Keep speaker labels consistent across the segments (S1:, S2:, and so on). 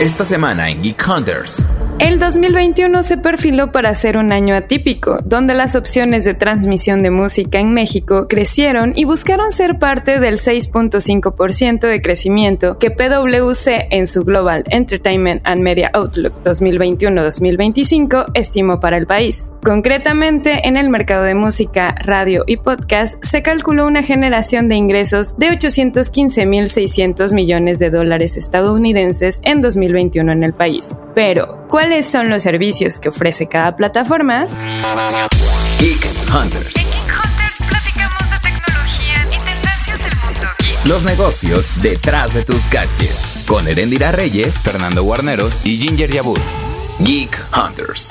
S1: Esta semana en Geek Hunters.
S2: El 2021 se perfiló para ser un año atípico, donde las opciones de transmisión de música en México crecieron y buscaron ser parte del 6.5% de crecimiento que PwC en su Global Entertainment and Media Outlook 2021-2025 estimó para el país. Concretamente, en el mercado de música, radio y podcast se calculó una generación de ingresos de 815.600 millones de dólares estadounidenses en 2021 en el país. Pero, ¿cuáles son los servicios que ofrece cada plataforma?
S1: Geek Hunters.
S2: En Geek Hunters platicamos de tecnología y tendencias del mundo geek.
S1: Los negocios detrás de tus gadgets. Con Erendira Reyes, Fernando Guarneros y Ginger Yabur. Geek Hunters.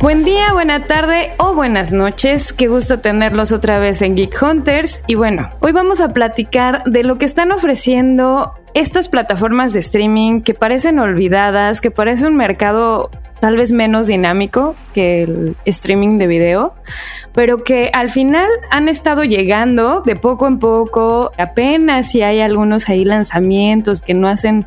S2: Buen día, buena tarde o buenas noches. Qué gusto tenerlos otra vez en Geek Hunters. Y bueno, hoy vamos a platicar de lo que están ofreciendo estas plataformas de streaming que parecen olvidadas, que parece un mercado tal vez menos dinámico que el streaming de video, pero que al final han estado llegando de poco en poco, apenas si hay algunos ahí lanzamientos que no hacen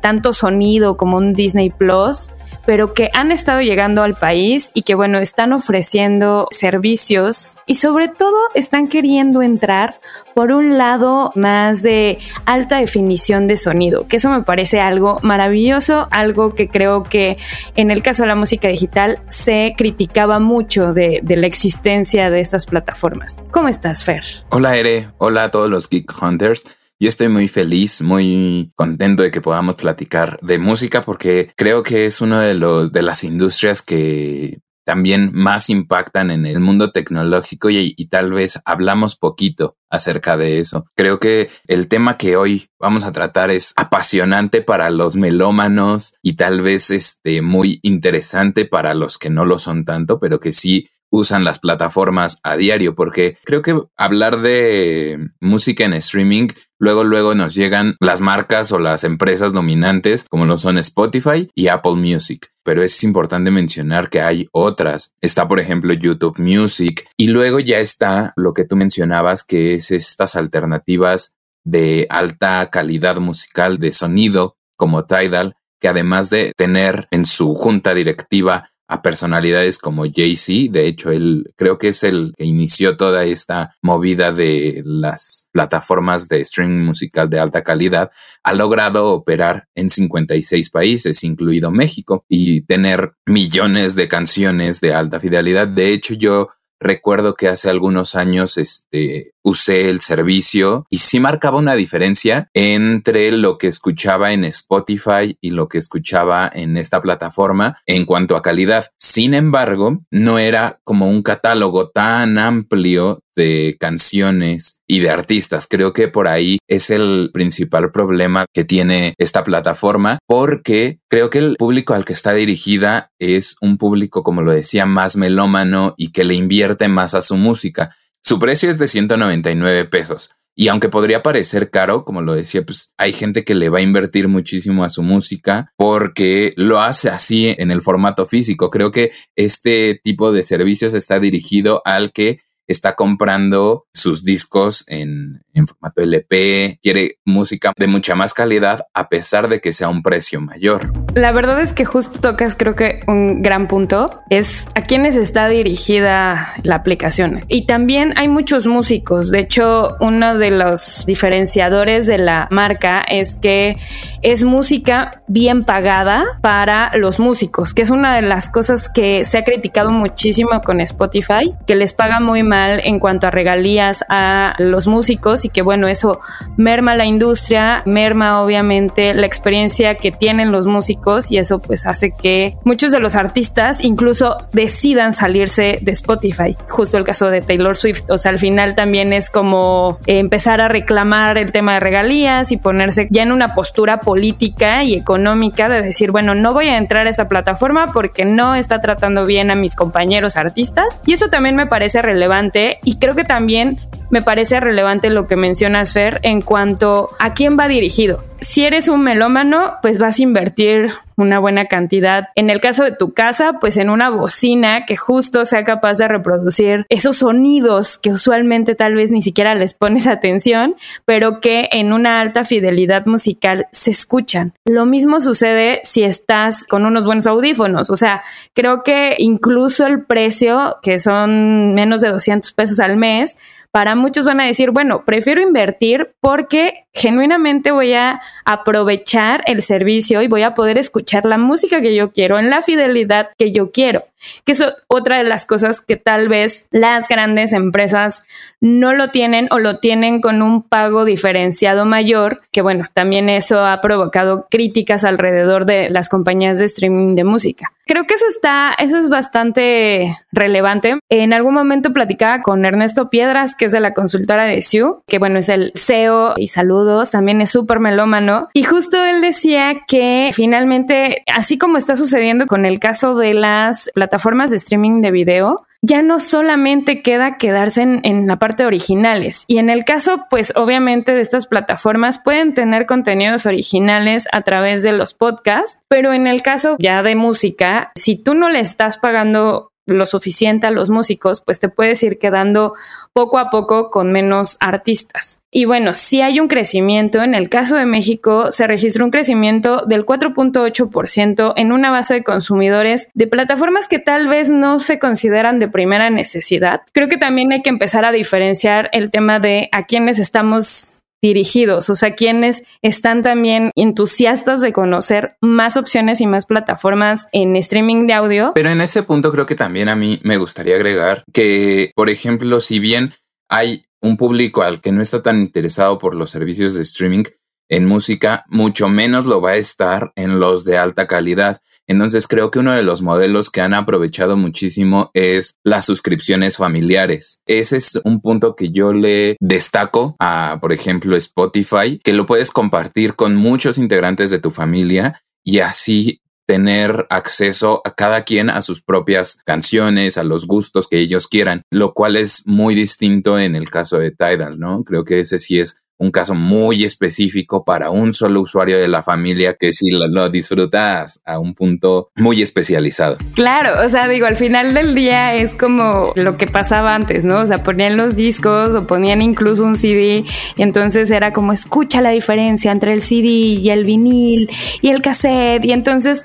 S2: tanto sonido como un Disney Plus pero que han estado llegando al país y que bueno, están ofreciendo servicios y sobre todo están queriendo entrar por un lado más de alta definición de sonido, que eso me parece algo maravilloso, algo que creo que en el caso de la música digital se criticaba mucho de, la existencia de estas plataformas. ¿Cómo estás, Fer?
S1: Hola, Ere. Hola a todos los Geek Hunters. Yo estoy muy feliz, muy contento de que podamos platicar de música porque creo que es uno de de las industrias que también más impactan en el mundo tecnológico y, y, tal vez hablamos poquito acerca de eso. Creo que el tema que hoy vamos a tratar es apasionante para los melómanos y tal vez este muy interesante para los que no lo son tanto, pero que sí usan las plataformas a diario, porque creo que hablar de música en streaming, luego, luego nos llegan las marcas o las empresas dominantes, como lo son Spotify y Apple Music. Pero es importante mencionar que hay otras. Está, por ejemplo, YouTube Music. Y luego ya está lo que tú mencionabas, que es estas alternativas de alta calidad musical de sonido, como Tidal, que además de tener en su junta directiva a personalidades como Jay-Z. De hecho, él creo que es el que inició toda esta movida de las plataformas de streaming musical de alta calidad. Ha logrado operar en 56 países, incluido México, y tener millones de canciones de alta fidelidad. De hecho, yo recuerdo que hace algunos años este, usé el servicio y sí marcaba una diferencia entre lo que escuchaba en Spotify y lo que escuchaba en esta plataforma en cuanto a calidad. Sin embargo, no era como un catálogo tan amplio de canciones y de artistas. Creo que por ahí es el principal problema que tiene esta plataforma porque creo que el público al que está dirigida es un público, como lo decía, más melómano y que le invierte más a su música. Su precio es de 199 pesos. Y aunque podría parecer caro, como lo decía, pues hay gente que le va a invertir muchísimo a su música porque lo hace así en el formato físico. Creo que este tipo de servicios está dirigido al que está comprando sus discos en, en, formato LP, quiere música de mucha más calidad a pesar de que sea un precio mayor.
S2: La verdad es que justo tocas creo que un gran punto es a quiénes está dirigida la aplicación. Y también hay muchos músicos. De hecho, uno de los diferenciadores de la marca es que es música bien pagada para los músicos, que es una de las cosas que se ha criticado muchísimo con Spotify, que les paga muy mal en cuanto a regalías a los músicos y que bueno, eso merma la industria, merma obviamente la experiencia que tienen los músicos y eso pues hace que muchos de los artistas incluso decidan salirse de Spotify. Justo el caso de Taylor Swift, o sea, al final también es como empezar a reclamar el tema de regalías y ponerse ya en una postura política y económica de decir, bueno, no voy a entrar a esta plataforma porque no está tratando bien a mis compañeros artistas y eso también me parece relevante y creo que también me parece relevante lo que mencionas, Fer, en cuanto a quién va dirigido. Si eres un melómano, pues vas a invertir una buena cantidad. En el caso de tu casa, pues en una bocina que justo sea capaz de reproducir esos sonidos que usualmente tal vez ni siquiera les pones atención, pero que en una alta fidelidad musical se escuchan. Lo mismo sucede si estás con unos buenos audífonos. O sea, creo que incluso el precio, que son menos de 200 pesos al mes, para muchos van a decir, bueno, prefiero invertir porque genuinamente voy a aprovechar el servicio y voy a poder escuchar la música que yo quiero en la fidelidad que yo quiero. Que es otra de las cosas que tal vez las grandes empresas no lo tienen o lo tienen con un pago diferenciado mayor, que bueno, también eso ha provocado críticas alrededor de las compañías de streaming de música. Creo que eso está, eso es bastante relevante. En algún momento platicaba con Ernesto Piedras, que es de la consultora de SIU, que bueno, es el CEO y saludos, también es súper melómano. Y justo él decía que finalmente, así como está sucediendo con el caso de las plataformas de streaming de video, ya no solamente queda quedarse en, en, la parte originales. Y en el caso, pues obviamente de estas plataformas pueden tener contenidos originales a través de los podcasts, pero en el caso ya de música, si tú no le estás pagando lo suficiente a los músicos, pues te puedes ir quedando poco a poco con menos artistas. Y bueno, si hay un crecimiento. En el caso de México, se registró un crecimiento del 4.8% en una base de consumidores de plataformas que tal vez no se consideran de primera necesidad. Creo que también hay que empezar a diferenciar el tema de a quienes estamos dirigidos, o sea, quienes están también entusiastas de conocer más opciones y más plataformas en streaming de audio.
S1: Pero en ese punto creo que también a mí me gustaría agregar que, por ejemplo, si bien hay un público al que no está tan interesado por los servicios de streaming en música, mucho menos lo va a estar en los de alta calidad. Entonces creo que uno de los modelos que han aprovechado muchísimo es las suscripciones familiares. Ese es un punto que yo le destaco a, por ejemplo, Spotify, que lo puedes compartir con muchos integrantes de tu familia y así tener acceso a cada quien a sus propias canciones, a los gustos que ellos quieran, lo cual es muy distinto en el caso de Tidal, ¿no? Creo que ese sí es un caso muy específico para un solo usuario de la familia que sí lo, disfrutas a un punto muy especializado.
S2: Claro, o sea, digo, al final del día es como lo que pasaba antes, ¿no? O sea, ponían los discos o ponían incluso un CD y entonces era como escucha la diferencia entre el CD y el vinil y el cassette y entonces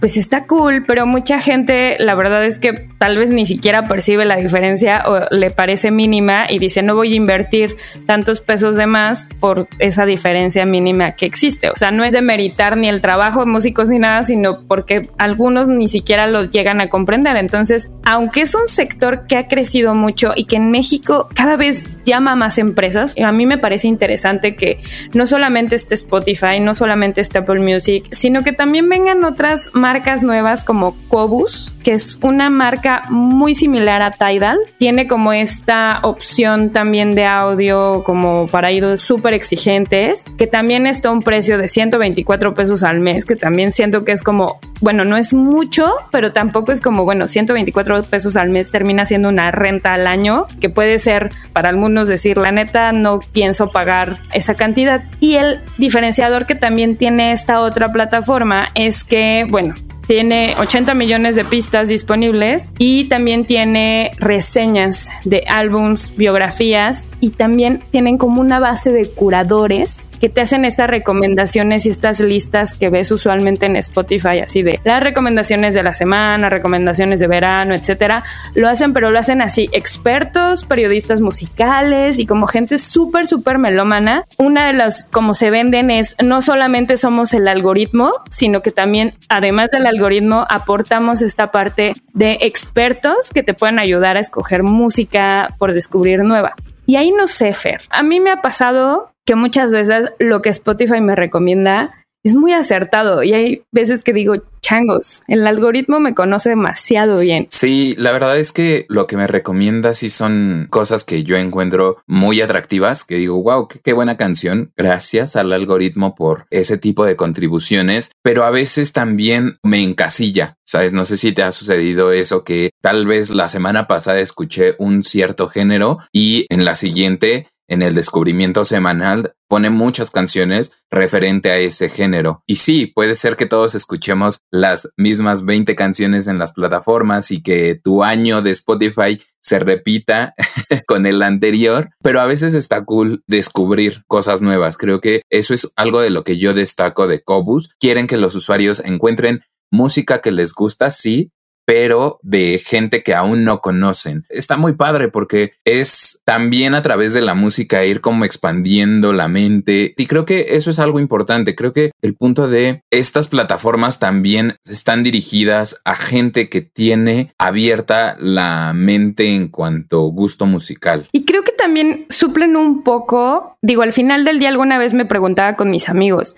S2: pues está cool, pero mucha gente la verdad es que tal vez ni siquiera percibe la diferencia o le parece mínima y dice no voy a invertir tantos pesos de más por esa diferencia mínima que existe. O sea, no es de meritar ni el trabajo de músicos ni nada, sino porque algunos ni siquiera lo llegan a comprender. Entonces, aunque es un sector que ha crecido mucho y que en México cada vez llama más empresas, a mí me parece interesante que no solamente esté Spotify, no solamente esté Apple Music, sino que también vengan otras marcas nuevas como Cobus, que es una marca muy similar a Tidal. Tiene como esta opción también de audio como para idos súper exigentes, que también está a un precio de 124 pesos al mes, que también siento que es como, bueno, no es mucho, pero tampoco es como, bueno, 124 pesos al mes termina siendo una renta al año, que puede ser para algunos decir, la neta, no pienso pagar esa cantidad. Y el diferenciador que también tiene esta otra plataforma es que, bueno, tiene 80 millones de pistas disponibles y también tiene reseñas de álbums, biografías y también tienen como una base de curadores que te hacen estas recomendaciones y estas listas que ves usualmente en Spotify, así de las recomendaciones de la semana, recomendaciones de verano, etcétera. Lo hacen, pero lo hacen así, expertos, periodistas musicales y como gente súper, súper melómana. Una de las, como se venden, es no solamente somos el algoritmo, sino que también, además del algoritmo, aportamos esta parte de expertos que te pueden ayudar a escoger música por descubrir nueva. Y ahí no sé, Fer. A mí me ha pasado que muchas veces lo que Spotify me recomienda es muy acertado y hay veces que digo, changos, el algoritmo me conoce demasiado bien.
S1: Sí, la verdad es que lo que me recomienda sí son cosas que yo encuentro muy atractivas, que digo, wow, qué, qué buena canción, gracias al algoritmo por ese tipo de contribuciones, pero a veces también me encasilla, ¿sabes? No sé si te ha sucedido eso, que tal vez la semana pasada escuché un cierto género y en la siguiente en el descubrimiento semanal pone muchas canciones referente a ese género. Y sí, puede ser que todos escuchemos las mismas 20 canciones en las plataformas y que tu año de Spotify se repita con el anterior, pero a veces está cool descubrir cosas nuevas. Creo que eso es algo de lo que yo destaco de Cobus. Quieren que los usuarios encuentren música que les gusta, sí, pero de gente que aún no conocen. Está muy padre porque es también a través de la música ir como expandiendo la mente y creo que eso es algo importante. Creo que el punto de estas plataformas también están dirigidas a gente que tiene abierta la mente en cuanto gusto musical.
S2: Y creo que también suplen un poco, digo, al final del día alguna vez me preguntaba con mis amigos,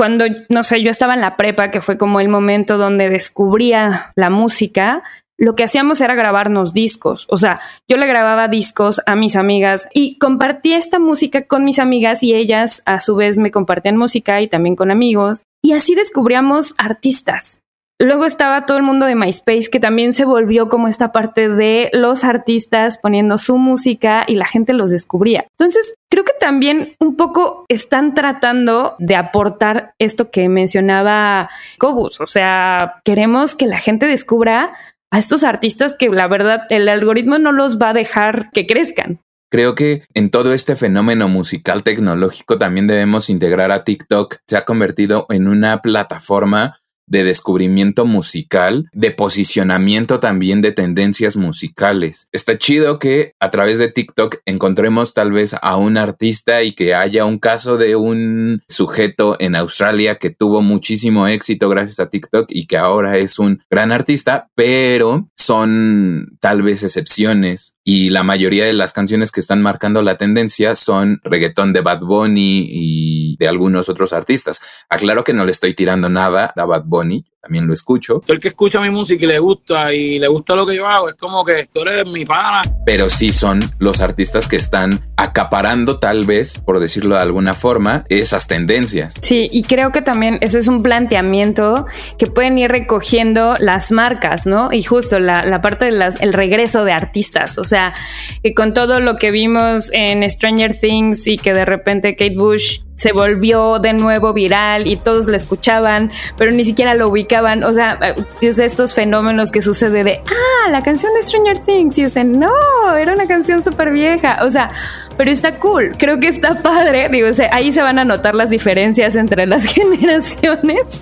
S2: cuando, no sé, yo estaba en la prepa, que fue como el momento donde descubría la música, lo que hacíamos era grabarnos discos. O sea, yo le grababa discos a mis amigas y compartía esta música con mis amigas y ellas a su vez me compartían música y también con amigos. Y así descubríamos artistas. Luego estaba todo el mundo de MySpace, que también se volvió como esta parte de los artistas poniendo su música y la gente los descubría. Entonces, creo que también un poco están tratando de aportar esto que mencionaba Cobus. O sea, queremos que la gente descubra a estos artistas que la verdad el algoritmo no los va a dejar que crezcan.
S1: Creo que en todo este fenómeno musical tecnológico también debemos integrar a TikTok. Se ha convertido en una plataforma de descubrimiento musical, de posicionamiento también de tendencias musicales. Está chido que a través de TikTok encontremos tal vez a un artista y que haya un caso de un sujeto en Australia que tuvo muchísimo éxito gracias a TikTok y que ahora es un gran artista, pero son tal vez excepciones y la mayoría de las canciones que están marcando la tendencia son reggaetón de Bad Bunny y de algunos otros artistas. Aclaro que no le estoy tirando nada a Bad Bunny, también lo escucho.
S3: Todo el que escucha mi música y le gusta y le gusta lo que yo hago, es como que tú eres mi pana.
S1: Pero sí son los artistas que están acaparando tal vez, por decirlo de alguna forma, esas tendencias.
S2: Sí, y creo que también ese es un planteamiento que pueden ir recogiendo las marcas, ¿no? Y justo la, la parte del el regreso de artistas, o sea, que con todo lo que vimos en Stranger Things y que de repente Kate Bush se volvió de nuevo viral y todos la escuchaban, pero ni siquiera lo ubicaban. O sea, es estos fenómenos que sucede de, ah, la canción de Stranger Things. Y dicen, no, era una canción súper vieja. O sea, pero está cool. Creo que está padre. Digo, ahí se van a notar las diferencias entre las generaciones.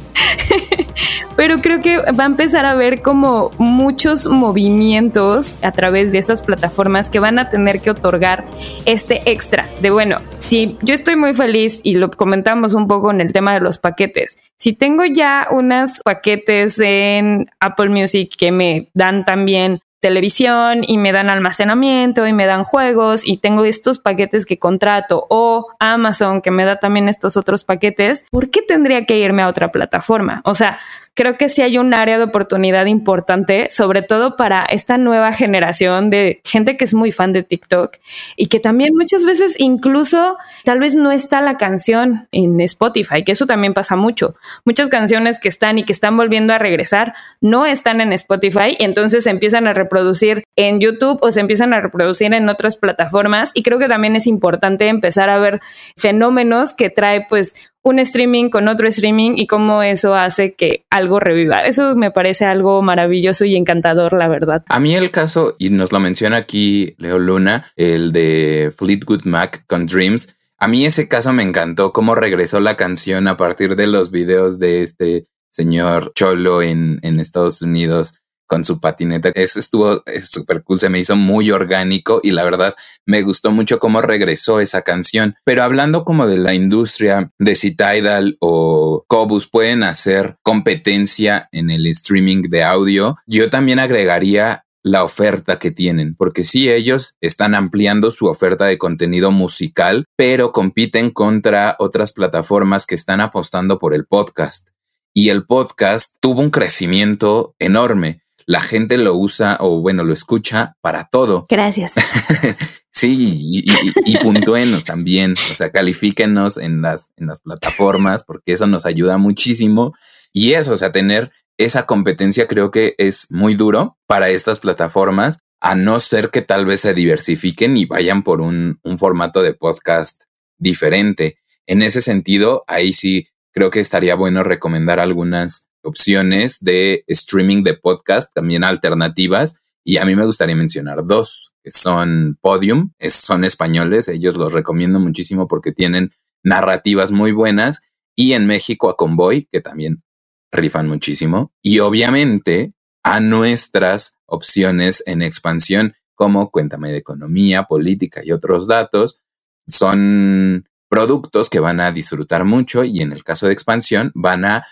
S2: pero creo que va a empezar a haber como muchos movimientos a través de estas plataformas que van a tener que otorgar este extra de, bueno, si yo estoy muy feliz y lo comentamos un poco en el tema de los paquetes. Si tengo ya unos paquetes en Apple Music que me dan también televisión y me dan almacenamiento y me dan juegos y tengo estos paquetes que contrato o Amazon que me da también estos otros paquetes, ¿por qué tendría que irme a otra plataforma? O sea, creo que sí hay un área de oportunidad importante, sobre todo para esta nueva generación de gente que es muy fan de TikTok y que también muchas veces incluso tal vez no está la canción en Spotify, que eso también pasa mucho. Muchas canciones que están y que están volviendo a regresar no están en Spotify y entonces se empiezan a reproducir en YouTube o se empiezan a reproducir en otras plataformas y creo que también es importante empezar a ver fenómenos que trae pues un streaming con otro streaming y cómo eso hace que algo reviva. Eso me parece algo maravilloso y encantador, la verdad.
S1: A mí el caso, y nos lo menciona aquí Leo Luna, el de Fleetwood Mac con Dreams, a mí ese caso me encantó cómo regresó la canción a partir de los videos de este señor Cholo en, en Estados Unidos con su patineta. Eso estuvo súper cool, se me hizo muy orgánico y la verdad me gustó mucho cómo regresó esa canción. Pero hablando como de la industria de si Tidal o Cobus pueden hacer competencia en el streaming de audio, yo también agregaría la oferta que tienen, porque sí, ellos están ampliando su oferta de contenido musical, pero compiten contra otras plataformas que están apostando por el podcast. Y el podcast tuvo un crecimiento enorme. La gente lo usa o bueno, lo escucha para todo.
S2: Gracias.
S1: sí, y, y, puntúenos también, o sea, califíquenos en las, en las plataformas porque eso nos ayuda muchísimo. Y eso, o sea, tener esa competencia creo que es muy duro para estas plataformas, a no ser que tal vez se diversifiquen y vayan por un, formato de podcast diferente. En ese sentido, ahí sí creo que estaría bueno recomendar algunas opciones de streaming de podcast, también alternativas. Y a mí me gustaría mencionar dos, que son Podium, son españoles, ellos los recomiendo muchísimo porque tienen narrativas muy buenas. Y en México a Convoy, que también rifan muchísimo y obviamente a nuestras opciones en expansión como Cuéntame de Economía, Política y otros datos son productos que van a disfrutar mucho y en el caso de expansión van a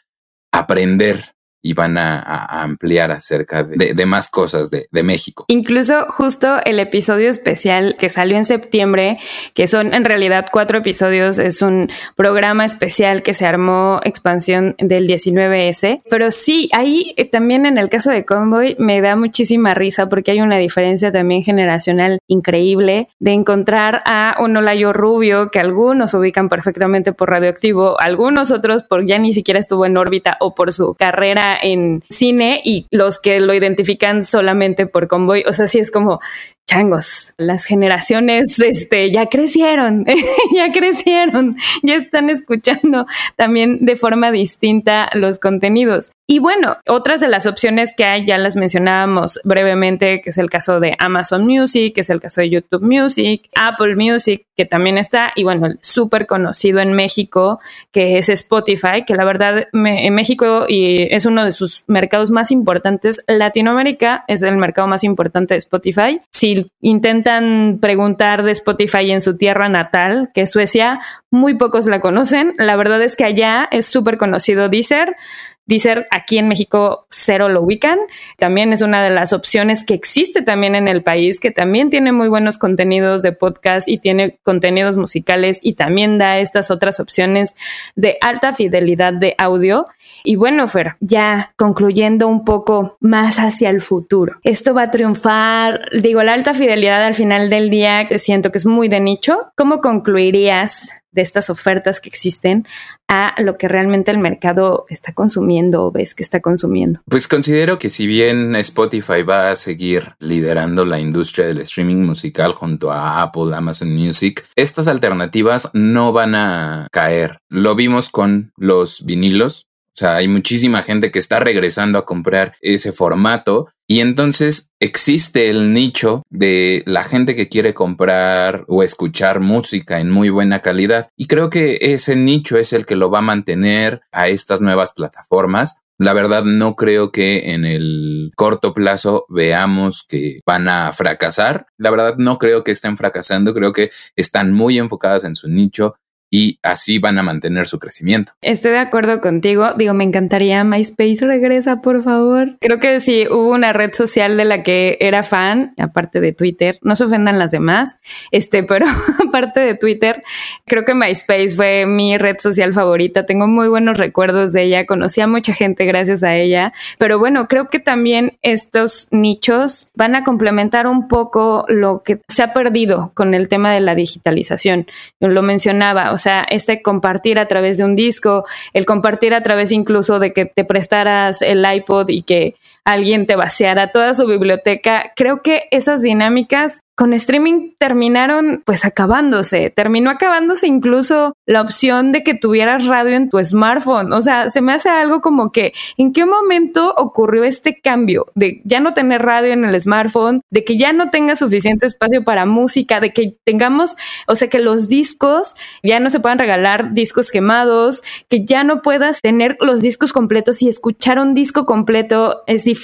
S1: aprender y van a, ampliar acerca de, más cosas de, México.
S2: Incluso justo el episodio especial que salió en septiembre, que son en realidad cuatro episodios, es un programa especial que se armó expansión del 19S. Pero sí, ahí eh, también en el caso de Convoy me da muchísima risa porque hay una diferencia también generacional increíble de encontrar a un Olayo Rubio que algunos ubican perfectamente por radioactivo, algunos otros por ya ni siquiera estuvo en órbita o por su carrera en cine y los que lo identifican solamente por convoy. O sea, sí es como changos. Las generaciones este, ya crecieron, ya crecieron, ya están escuchando también de forma distinta los contenidos. Y bueno, otras de las opciones que hay, ya las mencionábamos brevemente, que es el caso de Amazon Music, que es el caso de YouTube Music, Apple Music, que también está, y bueno, el súper conocido en México, que es Spotify, que la verdad en México y es uno de sus mercados más importantes. Latinoamérica es el mercado más importante de Spotify. Si intentan preguntar de Spotify en su tierra natal, que es Suecia, muy pocos la conocen. La verdad es que allá es súper conocido Deezer. Deezer aquí en México cero lo ubican. También es una de las opciones que existe también en el país, que también tiene muy buenos contenidos de podcast y tiene contenidos musicales y también da estas otras opciones de alta fidelidad de audio. Y bueno, Fer, ya concluyendo un poco más hacia el futuro. Esto va a triunfar, digo, la alta fidelidad al final del día, siento que es muy de nicho. ¿Cómo concluirías de estas ofertas que existen a lo que realmente el mercado está consumiendo o ves que está consumiendo?
S1: Pues considero que si bien Spotify va a seguir liderando la industria del streaming musical junto a Apple, Amazon Music, estas alternativas no van a caer. Lo vimos con los vinilos. O sea, hay muchísima gente que está regresando a comprar ese formato y entonces existe el nicho de la gente que quiere comprar o escuchar música en muy buena calidad. Y creo que ese nicho es el que lo va a mantener a estas nuevas plataformas. La verdad no creo que en el corto plazo veamos que van a fracasar. La verdad no creo que estén fracasando. Creo que están muy enfocadas en su nicho y así van a mantener su crecimiento.
S2: Estoy de acuerdo contigo. Digo, me encantaría MySpace regresa, por favor. Creo que sí hubo una red social de la que era fan, aparte de Twitter. No se ofendan las demás, este, pero aparte de Twitter, creo que MySpace fue mi red social favorita. Tengo muy buenos recuerdos de ella. Conocí a mucha gente gracias a ella. Pero bueno, creo que también estos nichos van a complementar un poco lo que se ha perdido con el tema de la digitalización. Lo mencionaba o sea, este compartir a través de un disco, el compartir a través incluso de que te prestaras el iPod y que alguien te vaciara toda su biblioteca, creo que esas dinámicas con streaming terminaron pues acabándose. Terminó acabándose incluso la opción de que tuvieras radio en tu smartphone. O sea, se me hace algo como que en qué momento ocurrió este cambio de ya no tener radio en el smartphone, de que ya no tenga suficiente espacio para música, de que tengamos, o sea, que los discos ya no se puedan regalar discos quemados, que ya no puedas tener los discos completos y escuchar un disco completo es difícil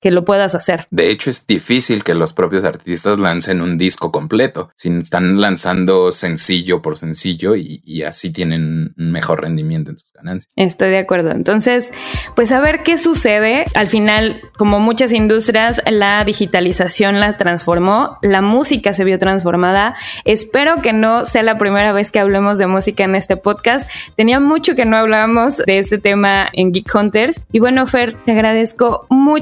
S2: que lo puedas hacer.
S1: De hecho, es difícil que los propios artistas lancen un disco completo, sino están lanzando sencillo por sencillo y, y así tienen un mejor rendimiento en sus ganancias.
S2: Estoy de acuerdo. Entonces, pues a ver qué sucede. Al final, como muchas industrias, la digitalización la transformó, la música se vio transformada. Espero que no sea la primera vez que hablemos de música en este podcast. Tenía mucho que no hablábamos de este tema en Geek Hunters. Y bueno, Fer, te agradezco mucho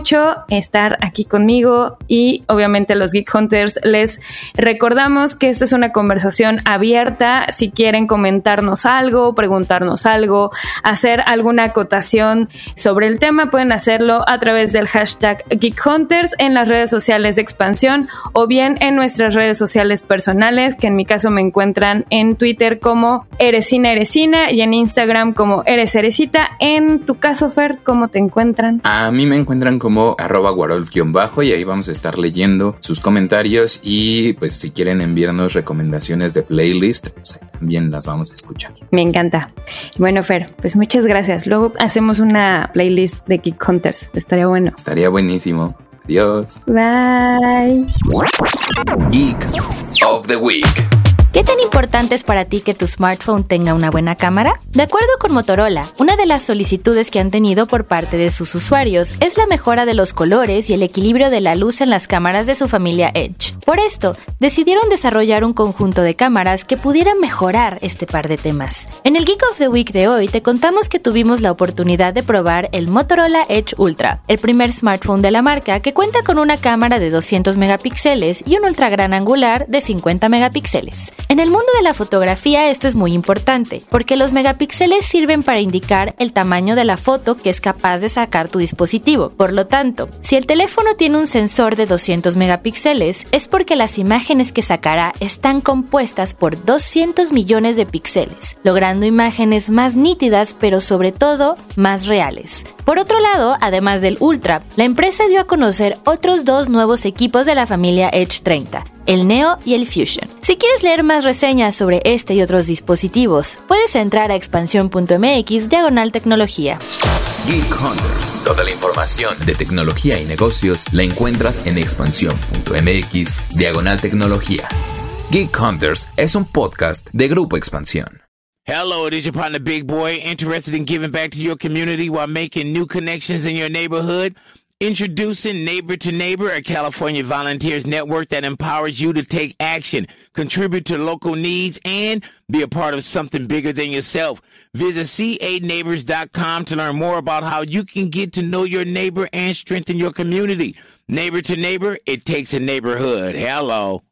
S2: estar aquí conmigo y obviamente los Geek Hunters les recordamos que esta es una conversación abierta. Si quieren comentarnos algo, preguntarnos algo, hacer alguna acotación sobre el tema, pueden hacerlo a través del hashtag Geek Hunters en las redes sociales de expansión o bien en nuestras redes sociales personales, que en mi caso me encuentran en Twitter como Eresina Eresina y en Instagram como Eres Eresita. En tu caso, Fer, ¿cómo te encuentran?
S1: A mí me encuentran como arroba guarolf-bajo y ahí vamos a estar leyendo sus comentarios y pues si quieren enviarnos recomendaciones de playlist, pues también las vamos a escuchar.
S2: Me encanta. Bueno, Fer, pues muchas gracias. Luego hacemos una playlist de Geek Hunters. Estaría bueno.
S1: Estaría buenísimo. Adiós.
S2: Bye.
S1: Geek of the Week.
S4: ¿Qué tan importante es para ti que tu smartphone tenga una buena cámara? De acuerdo con Motorola, una de las solicitudes que han tenido por parte de sus usuarios es la mejora de los colores y el equilibrio de la luz en las cámaras de su familia Edge. Por esto, decidieron desarrollar un conjunto de cámaras que pudieran mejorar este par de temas. En el Geek of the Week de hoy te contamos que tuvimos la oportunidad de probar el Motorola Edge Ultra, el primer smartphone de la marca que cuenta con una cámara de 200 megapíxeles y un ultra gran angular de 50 megapíxeles. En el mundo de la fotografía esto es muy importante, porque los megapíxeles sirven para indicar el tamaño de la foto que es capaz de sacar tu dispositivo. Por lo tanto, si el teléfono tiene un sensor de 200 megapíxeles, es porque las imágenes que sacará están compuestas por 200 millones de píxeles, logrando imágenes más nítidas pero sobre todo más reales. Por otro lado, además del Ultra, la empresa dio a conocer otros dos nuevos equipos de la familia Edge 30, el Neo y el Fusion. Si quieres leer más reseñas sobre este y otros dispositivos, puedes entrar a expansión.mx diagonal tecnología.
S1: Geek Hunters. Toda la información de tecnología y negocios la encuentras en expansión.mx diagonal tecnología. Geek Hunters es un podcast de Grupo Expansión.
S5: Hello, it is your partner Big Boy, interested in giving back to your community while making new connections in your neighborhood. Introducing Neighbor to Neighbor, a California volunteers network that empowers you to take action, contribute to local needs, and be a part of something bigger than yourself. Visit ca9neighbors.com to learn more about how you can get to know your neighbor and strengthen your community. Neighbor to Neighbor, it takes a neighborhood. Hello.